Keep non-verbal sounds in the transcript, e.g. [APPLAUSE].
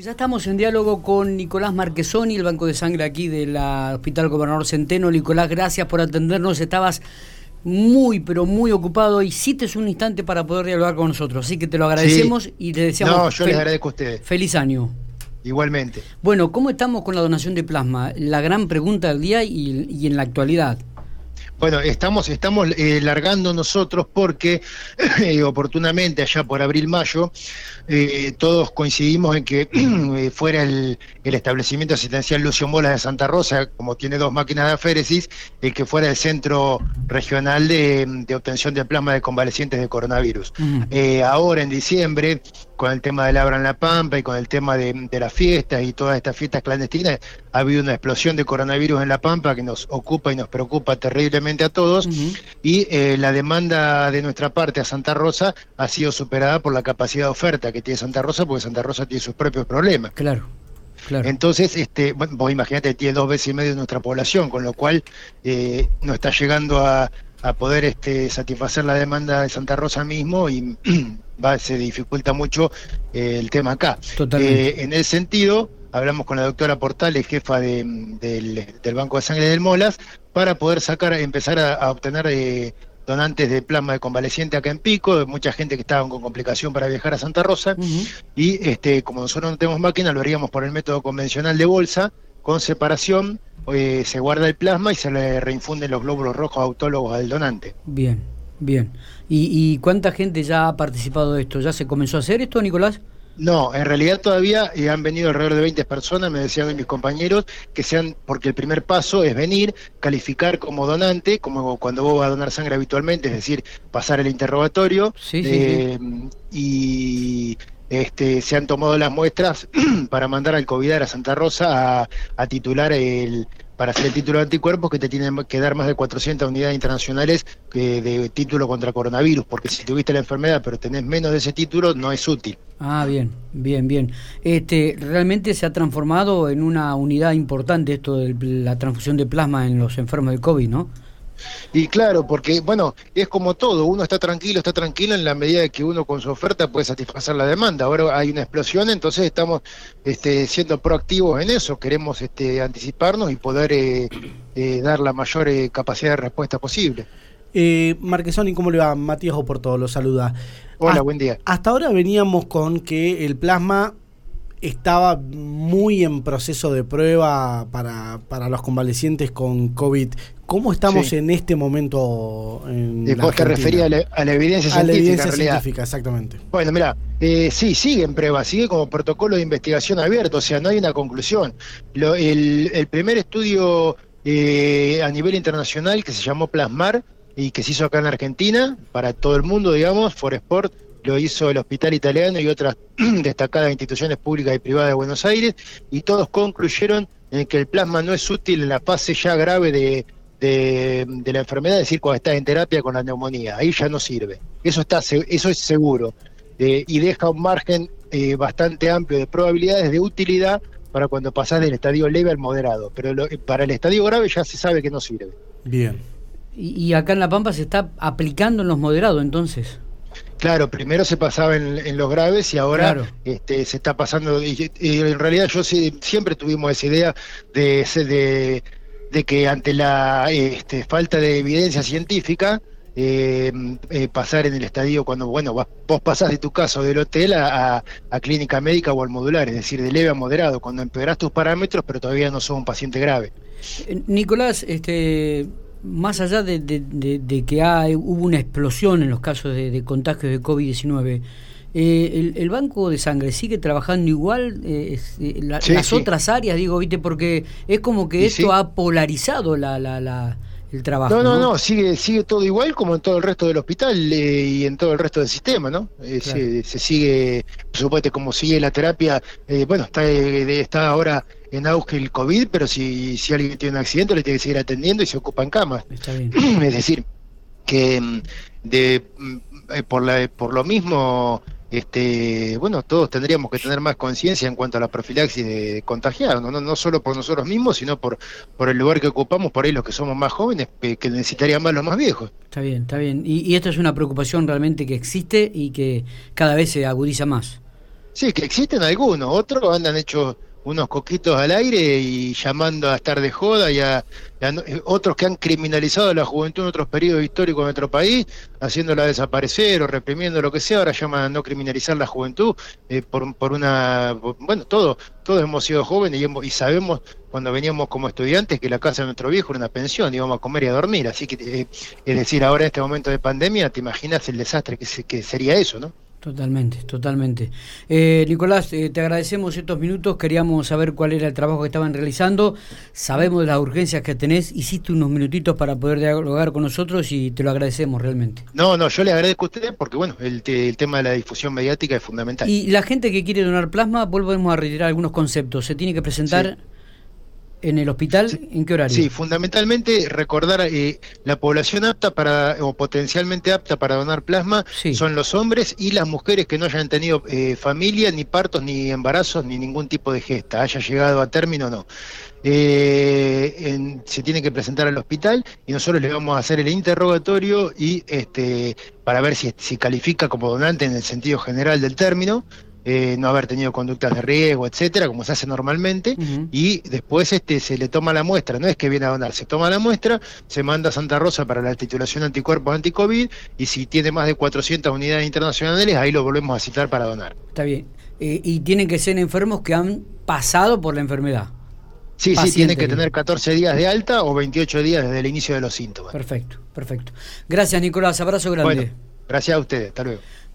Ya estamos en diálogo con Nicolás Marquesoni, el Banco de Sangre aquí del Hospital Gobernador Centeno. Nicolás, gracias por atendernos. Estabas muy, pero muy ocupado y te un instante para poder dialogar con nosotros. Así que te lo agradecemos y te deseamos. No, yo les agradezco a ustedes. Feliz año. Igualmente. Bueno, ¿cómo estamos con la donación de plasma? La gran pregunta del día y, y en la actualidad. Bueno, estamos, estamos eh, largando nosotros porque [CLEARS THROAT] eh, oportunamente allá por abril-mayo eh, todos coincidimos en que [CLEARS THROAT] fuera el, establecimiento asistencial Lucio Mola de Santa Rosa, como tiene dos máquinas de aféresis, el que fuera el centro regional de, obtención de plasma de convalecientes de coronavirus. ahora en diciembre con el tema del Abra en la Pampa y con el tema de, las fiestas y todas estas fiestas clandestinas, ha habido una explosión de coronavirus en la Pampa que nos ocupa y nos preocupa terriblemente a todos. Y eh, la demanda de nuestra parte a Santa Rosa ha sido superada por la capacidad de oferta que tiene Santa Rosa, porque Santa Rosa tiene sus propios problemas. Claro. Claro. Entonces, este, bueno, vos imagínate, tiene dos veces y medio de nuestra población, con lo cual eh, no está llegando a, a poder este, satisfacer la demanda de Santa Rosa mismo y [CLEARS THROAT] va, se dificulta mucho eh, el tema acá. Eh, en ese sentido, hablamos con la doctora Portales, jefa del, Banco de Sangre del Molas, para poder sacar, empezar a, obtener eh, donantes de plasma de convaleciente acá en Pico, mucha gente que estaba con complicación para viajar a Santa Rosa, y este, como nosotros no tenemos máquina, lo haríamos por el método convencional de bolsa, con separación, se guarda el plasma y se le reinfunden los glóbulos rojos autólogos al donante. Bien. Bien. ¿Y, cuánta gente ya ha participado de esto? ¿Ya se comenzó a hacer esto, Nicolás? No, en realidad todavía eh, han venido alrededor de 20 personas, me decían mis compañeros, que sean, porque el primer paso es venir, calificar como donante, como cuando vos vas a donar sangre habitualmente, es decir, pasar el interrogatorio, eh, y este, se han tomado las muestras [CLEARS THROAT] para mandar al COVID a Santa Rosa a titular el, para hacer el título de anticuerpos que te tienen que dar más de 400 unidades internacionales de título contra coronavirus, porque si tuviste la enfermedad pero tenés menos de ese título no es útil. Ah, bien, bien, bien. Este, realmente se ha transformado en una unidad importante esto de la transfusión de plasma en los enfermos del COVID, ¿no? Y claro, porque bueno, es como todo, uno está tranquilo, está tranquilo en la medida de que uno con su oferta puede satisfacer la demanda. Ahora hay una explosión, entonces estamos este, siendo proactivos en eso, queremos este, anticiparnos y poder eh, eh, dar la mayor eh, capacidad de respuesta posible. Eh, Marquesoni, ¿cómo le va? Matías Oporto lo saluda. Hola, buen día. Hasta ahora veníamos con que el plasma estaba muy en proceso de prueba para, para los convalecientes con COVID. ¿Cómo estamos en este momento en Vos te referías a la, evidencia científica. A la evidencia científica, exactamente. Bueno, mira, eh, sí, sigue en prueba, sigue como protocolo de investigación abierto, o sea, no hay una conclusión. el, primer estudio eh, a nivel internacional que se llamó Plasmar y que se hizo acá en Argentina, para todo el mundo, digamos, For Sport, lo hizo el Hospital Italiano y otras [CLEARS THROAT] destacadas instituciones públicas y privadas de Buenos Aires, y todos concluyeron en que el plasma no es útil en la fase ya grave de, de, la enfermedad, es decir, cuando estás en terapia con la neumonía, ahí ya no sirve. Eso, está, eso es seguro, eh, y deja un margen eh, bastante amplio de probabilidades de utilidad para cuando pasás del estadio leve al moderado, pero para el estadio grave ya se sabe que no sirve. Bien. y acá en La Pampa se está aplicando en los moderados entonces. Claro, primero se pasaba en, los graves y ahora este, se está pasando. Y, en realidad yo siempre tuvimos esa idea de, de, que ante la este, falta de evidencia científica, eh, eh, pasar en el estadio cuando, bueno, vos pasás de tu caso del hotel a, clínica médica o al modular, es decir, de leve a moderado, cuando empeorás tus parámetros, pero todavía no sos un paciente grave. Eh, Nicolás, este más allá de, que hubo una explosión en los casos de, contagios de COVID-19, eh, el, banco de sangre sigue trabajando igual eh, eh, las otras áreas, digo, viste, porque es como que esto ha polarizado la, la, el trabajo. No, no, no, sigue, sigue todo igual como en todo el resto del hospital y en todo el resto del sistema, ¿no? se, sigue, por supuesto, como sigue la terapia, bueno, está, está ahora en auge el COVID, pero si, si alguien tiene un accidente le tiene que seguir atendiendo y se ocupa en cama. [CLEARS THROAT] Es decir, que mm, de mm, eh, por la por lo mismo este bueno todos tendríamos que tener más conciencia en cuanto a la profilaxis de, contagiar ¿no? ¿no? solo por nosotros mismos sino por por el lugar que ocupamos por ahí los que somos más jóvenes que necesitarían más los más viejos está bien está bien y, y esto es una preocupación realmente que existe y que cada vez se agudiza más Sí, que existen algunos, otros andan hechos unos coquitos al aire y llamando a estar de joda y a, eh, otros que han criminalizado a la juventud en otros periodos históricos de nuestro país, haciéndola desaparecer o reprimiendo lo que sea, ahora llaman a no criminalizar la juventud eh, por, por una, bueno, todo, todos hemos sido jóvenes y, y, sabemos cuando veníamos como estudiantes que la casa de nuestro viejo era una pensión, íbamos a comer y a dormir, así que eh, es decir, ahora en este momento de pandemia, te imaginas el desastre que, que sería eso, ¿no? Totalmente, totalmente. Eh, Nicolás, eh, te agradecemos estos minutos, queríamos saber cuál era el trabajo que estaban realizando, sabemos de las urgencias que tenés, hiciste unos minutitos para poder dialogar con nosotros y te lo agradecemos realmente. No, no, yo le agradezco a usted porque bueno, el, tema de la difusión mediática es fundamental. Y la gente que quiere donar plasma, volvemos a retirar algunos conceptos, se tiene que presentar en el hospital, ¿en qué horario? Sí, fundamentalmente recordar eh, la población apta para o potencialmente apta para donar plasma son los hombres y las mujeres que no hayan tenido eh, familia, ni partos, ni embarazos, ni ningún tipo de gesta, haya llegado a término o no. Eh, se tiene que presentar al hospital y nosotros le vamos a hacer el interrogatorio y este para ver si, si califica como donante en el sentido general del término eh, no haber tenido conductas de riesgo, etcétera, como se hace normalmente, y después este se le toma la muestra, no es que viene a donar, se toma la muestra, se manda a Santa Rosa para la titulación anticuerpos anti-COVID, y si tiene más de 400 unidades internacionales, ahí lo volvemos a citar para donar. Está bien. Eh, y tienen que ser enfermos que han pasado por la enfermedad. Sí, sí, tiene que tener 14 días de alta o 28 días desde el inicio de los síntomas. Perfecto, perfecto. Gracias, Nicolás. Abrazo grande. gracias a ustedes. Hasta luego.